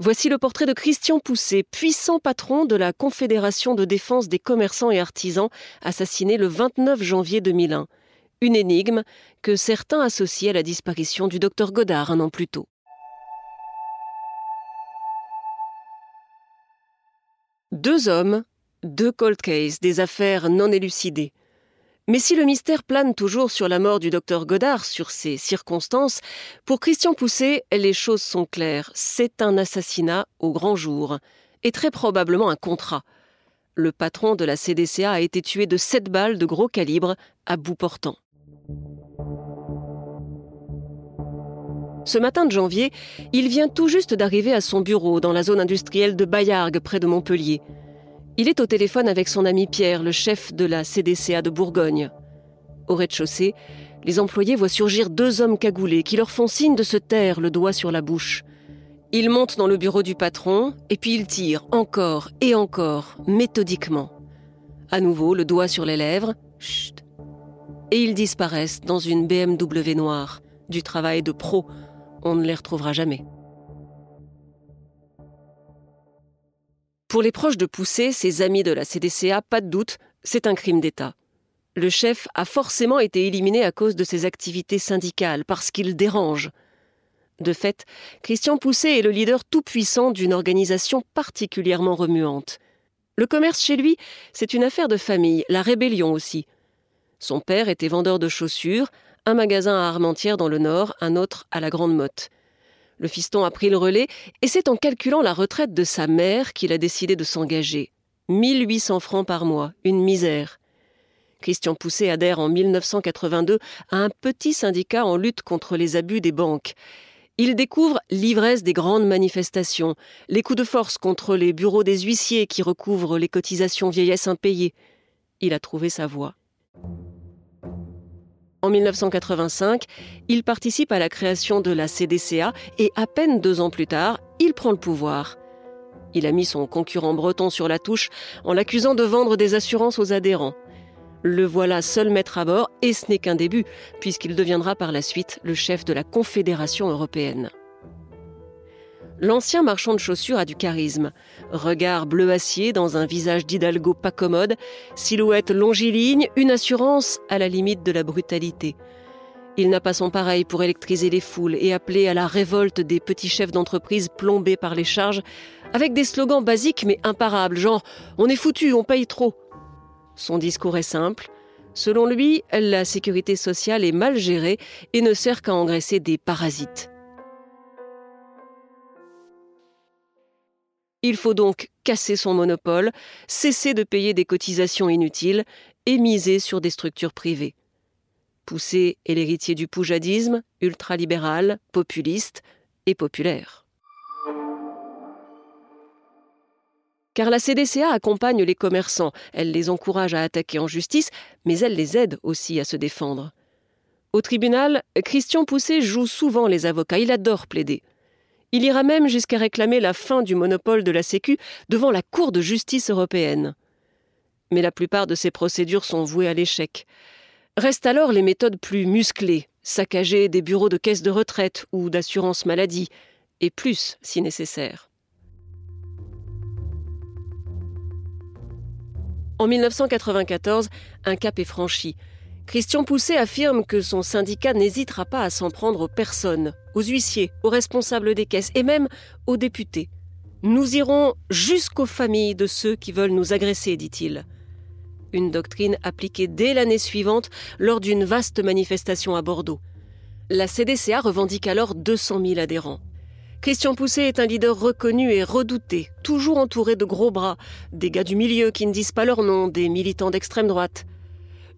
Voici le portrait de Christian Poussé, puissant patron de la Confédération de défense des commerçants et artisans, assassiné le 29 janvier 2001. Une énigme que certains associent à la disparition du docteur Godard un an plus tôt. Deux hommes, deux cold cases, des affaires non élucidées. Mais si le mystère plane toujours sur la mort du docteur Godard, sur ses circonstances, pour Christian Poussé, les choses sont claires. C'est un assassinat au grand jour, et très probablement un contrat. Le patron de la CDCA a été tué de sept balles de gros calibre à bout portant. Ce matin de janvier, il vient tout juste d'arriver à son bureau dans la zone industrielle de Bayargues, près de Montpellier. Il est au téléphone avec son ami Pierre, le chef de la CDCA de Bourgogne. Au rez-de-chaussée, les employés voient surgir deux hommes cagoulés qui leur font signe de se taire, le doigt sur la bouche. Ils montent dans le bureau du patron et puis ils tirent encore et encore, méthodiquement. À nouveau, le doigt sur les lèvres, chut, et ils disparaissent dans une BMW noire, du travail de pro on ne les retrouvera jamais. Pour les proches de Poussé, ses amis de la CDCA, pas de doute, c'est un crime d'État. Le chef a forcément été éliminé à cause de ses activités syndicales, parce qu'il dérange. De fait, Christian Poussé est le leader tout-puissant d'une organisation particulièrement remuante. Le commerce chez lui, c'est une affaire de famille, la rébellion aussi. Son père était vendeur de chaussures, un magasin à Armentières dans le Nord, un autre à la Grande Motte. Le fiston a pris le relais et c'est en calculant la retraite de sa mère qu'il a décidé de s'engager. 1800 francs par mois, une misère. Christian Poussé adhère en 1982 à un petit syndicat en lutte contre les abus des banques. Il découvre l'ivresse des grandes manifestations, les coups de force contre les bureaux des huissiers qui recouvrent les cotisations vieillesse impayées. Il a trouvé sa voie. En 1985, il participe à la création de la CDCA et à peine deux ans plus tard, il prend le pouvoir. Il a mis son concurrent breton sur la touche en l'accusant de vendre des assurances aux adhérents. Le voilà seul maître à bord et ce n'est qu'un début, puisqu'il deviendra par la suite le chef de la Confédération européenne. L'ancien marchand de chaussures a du charisme. Regard bleu acier dans un visage d'hidalgo pas commode, silhouette longiligne, une assurance à la limite de la brutalité. Il n'a pas son pareil pour électriser les foules et appeler à la révolte des petits chefs d'entreprise plombés par les charges, avec des slogans basiques mais imparables, genre On est foutu, on paye trop. Son discours est simple. Selon lui, la sécurité sociale est mal gérée et ne sert qu'à engraisser des parasites. Il faut donc casser son monopole, cesser de payer des cotisations inutiles et miser sur des structures privées. Poussé est l'héritier du poujadisme, ultralibéral, populiste et populaire. Car la CDCA accompagne les commerçants, elle les encourage à attaquer en justice, mais elle les aide aussi à se défendre. Au tribunal, Christian Poussé joue souvent les avocats, il adore plaider. Il ira même jusqu'à réclamer la fin du monopole de la Sécu devant la Cour de justice européenne. Mais la plupart de ces procédures sont vouées à l'échec. Restent alors les méthodes plus musclées, saccager des bureaux de caisse de retraite ou d'assurance maladie, et plus si nécessaire. En 1994, un cap est franchi. Christian Pousset affirme que son syndicat n'hésitera pas à s'en prendre aux personnes, aux huissiers, aux responsables des caisses et même aux députés. Nous irons jusqu'aux familles de ceux qui veulent nous agresser, dit-il. Une doctrine appliquée dès l'année suivante lors d'une vaste manifestation à Bordeaux. La CDCA revendique alors 200 000 adhérents. Christian Pousset est un leader reconnu et redouté, toujours entouré de gros bras, des gars du milieu qui ne disent pas leur nom, des militants d'extrême droite.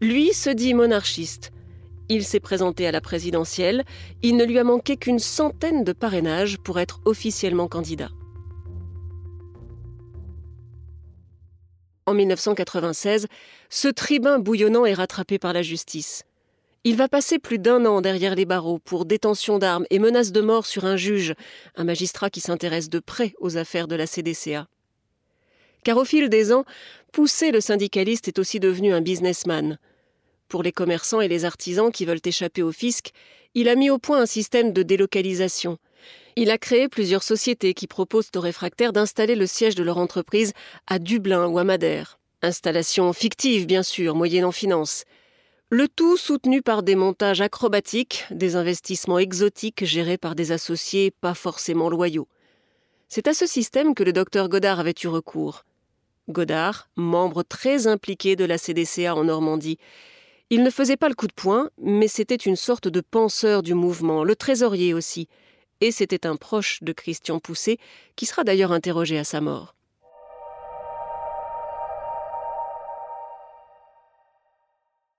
Lui se dit monarchiste. Il s'est présenté à la présidentielle, il ne lui a manqué qu'une centaine de parrainages pour être officiellement candidat. En 1996, ce tribun bouillonnant est rattrapé par la justice. Il va passer plus d'un an derrière les barreaux pour détention d'armes et menace de mort sur un juge, un magistrat qui s'intéresse de près aux affaires de la CDCA. Car au fil des ans, Poussé le syndicaliste est aussi devenu un businessman. Pour les commerçants et les artisans qui veulent échapper au fisc, il a mis au point un système de délocalisation. Il a créé plusieurs sociétés qui proposent aux réfractaires d'installer le siège de leur entreprise à Dublin ou à Madère. Installation fictive, bien sûr, moyennant finance. Le tout soutenu par des montages acrobatiques, des investissements exotiques gérés par des associés pas forcément loyaux. C'est à ce système que le docteur Godard avait eu recours. Godard, membre très impliqué de la CDCA en Normandie. Il ne faisait pas le coup de poing, mais c'était une sorte de penseur du mouvement, le trésorier aussi. Et c'était un proche de Christian Poussé, qui sera d'ailleurs interrogé à sa mort.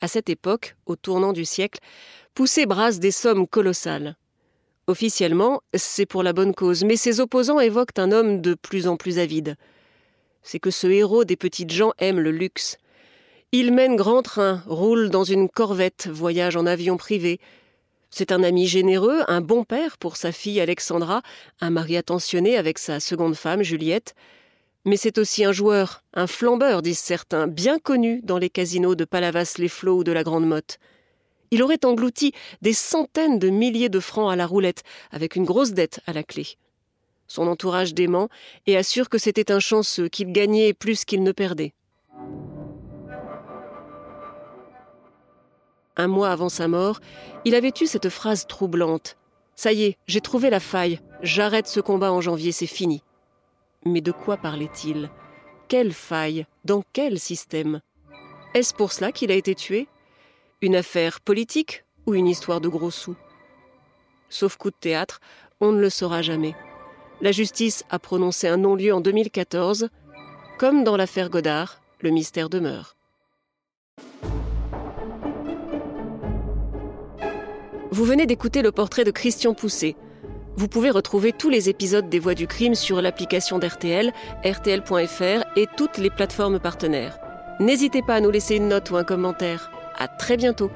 À cette époque, au tournant du siècle, Poussé brasse des sommes colossales. Officiellement, c'est pour la bonne cause, mais ses opposants évoquent un homme de plus en plus avide. C'est que ce héros des petites gens aime le luxe. Il mène grand train, roule dans une corvette, voyage en avion privé. C'est un ami généreux, un bon père pour sa fille Alexandra, un mari attentionné avec sa seconde femme Juliette. Mais c'est aussi un joueur, un flambeur, disent certains, bien connu dans les casinos de Palavas-les-Flots ou de la Grande Motte. Il aurait englouti des centaines de milliers de francs à la roulette, avec une grosse dette à la clé. Son entourage dément et assure que c'était un chanceux, qu'il gagnait plus qu'il ne perdait. Un mois avant sa mort, il avait eu cette phrase troublante. Ça y est, j'ai trouvé la faille, j'arrête ce combat en janvier, c'est fini. Mais de quoi parlait-il? Quelle faille? Dans quel système? Est-ce pour cela qu'il a été tué? Une affaire politique ou une histoire de gros sous? Sauf coup de théâtre, on ne le saura jamais. La justice a prononcé un non-lieu en 2014. Comme dans l'affaire Godard, le mystère demeure. Vous venez d'écouter le portrait de Christian Poussé. Vous pouvez retrouver tous les épisodes des Voix du crime sur l'application d'RTL, rtl.fr et toutes les plateformes partenaires. N'hésitez pas à nous laisser une note ou un commentaire. À très bientôt.